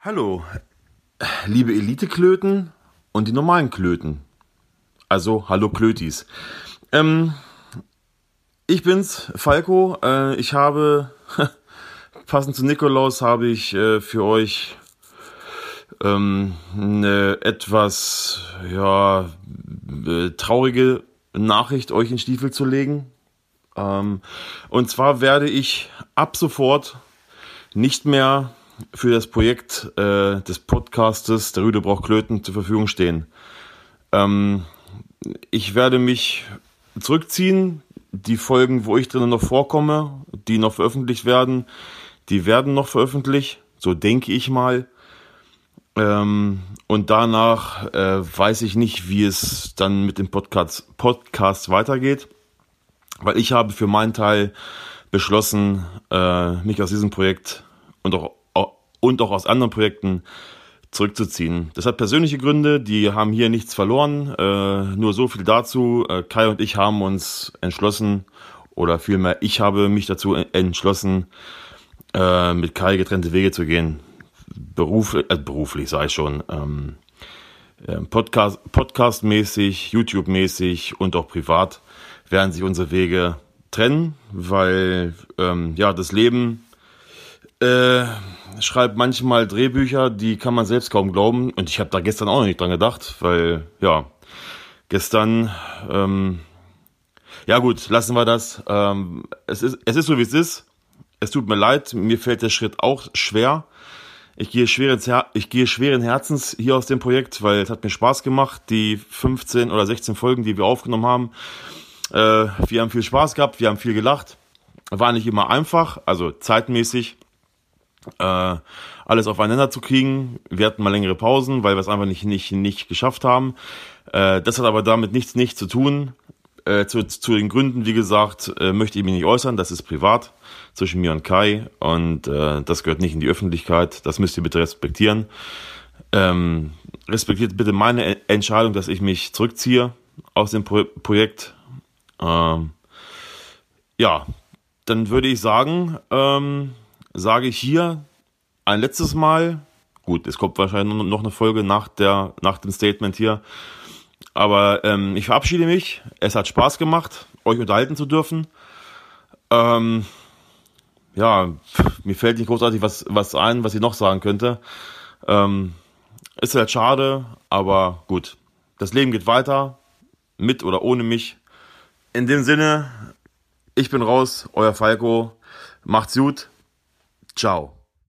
Hallo, liebe Elite-Klöten und die normalen Klöten. Also, hallo Klötis. Ähm, ich bin's, Falco. Äh, ich habe, passend zu Nikolaus, habe ich äh, für euch ähm, eine etwas, ja, äh, traurige Nachricht euch in Stiefel zu legen. Ähm, und zwar werde ich ab sofort nicht mehr für das Projekt äh, des Podcastes Der Rüde braucht Klöten zur Verfügung stehen. Ähm, ich werde mich zurückziehen. Die Folgen, wo ich drinnen noch vorkomme, die noch veröffentlicht werden, die werden noch veröffentlicht. So denke ich mal. Ähm, und danach äh, weiß ich nicht, wie es dann mit dem Podcast, Podcast weitergeht. Weil ich habe für meinen Teil beschlossen, äh, mich aus diesem Projekt und auch und auch aus anderen Projekten zurückzuziehen. Das hat persönliche Gründe, die haben hier nichts verloren. Äh, nur so viel dazu. Äh, Kai und ich haben uns entschlossen, oder vielmehr ich habe mich dazu entschlossen, äh, mit Kai getrennte Wege zu gehen. Beruf, äh, beruflich sei schon. Ähm, äh, Podcast, Podcast-mäßig, YouTube-mäßig und auch privat werden sich unsere Wege trennen, weil ähm, ja das Leben äh, schreibt manchmal Drehbücher, die kann man selbst kaum glauben. Und ich habe da gestern auch noch nicht dran gedacht, weil, ja, gestern, ähm, ja gut, lassen wir das. Ähm, es, ist, es ist so, wie es ist. Es tut mir leid, mir fällt der Schritt auch schwer. Ich gehe, schweren, ich gehe schweren Herzens hier aus dem Projekt, weil es hat mir Spaß gemacht, die 15 oder 16 Folgen, die wir aufgenommen haben. Äh, wir haben viel Spaß gehabt, wir haben viel gelacht. War nicht immer einfach, also zeitmäßig äh, alles aufeinander zu kriegen. Wir hatten mal längere Pausen, weil wir es einfach nicht, nicht, nicht geschafft haben. Äh, das hat aber damit nichts, nichts zu tun. Äh, zu, zu den Gründen, wie gesagt, äh, möchte ich mich nicht äußern. Das ist privat zwischen mir und Kai und äh, das gehört nicht in die Öffentlichkeit. Das müsst ihr bitte respektieren. Ähm, respektiert bitte meine Entscheidung, dass ich mich zurückziehe aus dem Pro Projekt. Ähm, ja, dann würde ich sagen, ähm, sage ich hier ein letztes Mal. Gut, es kommt wahrscheinlich noch eine Folge nach, der, nach dem Statement hier. Aber ähm, ich verabschiede mich. Es hat Spaß gemacht, euch unterhalten zu dürfen. Ähm, ja, mir fällt nicht großartig was, was ein, was ich noch sagen könnte. Ähm, ist halt schade, aber gut. Das Leben geht weiter, mit oder ohne mich. In dem Sinne, ich bin raus, euer Falco. Macht's gut. Ciao.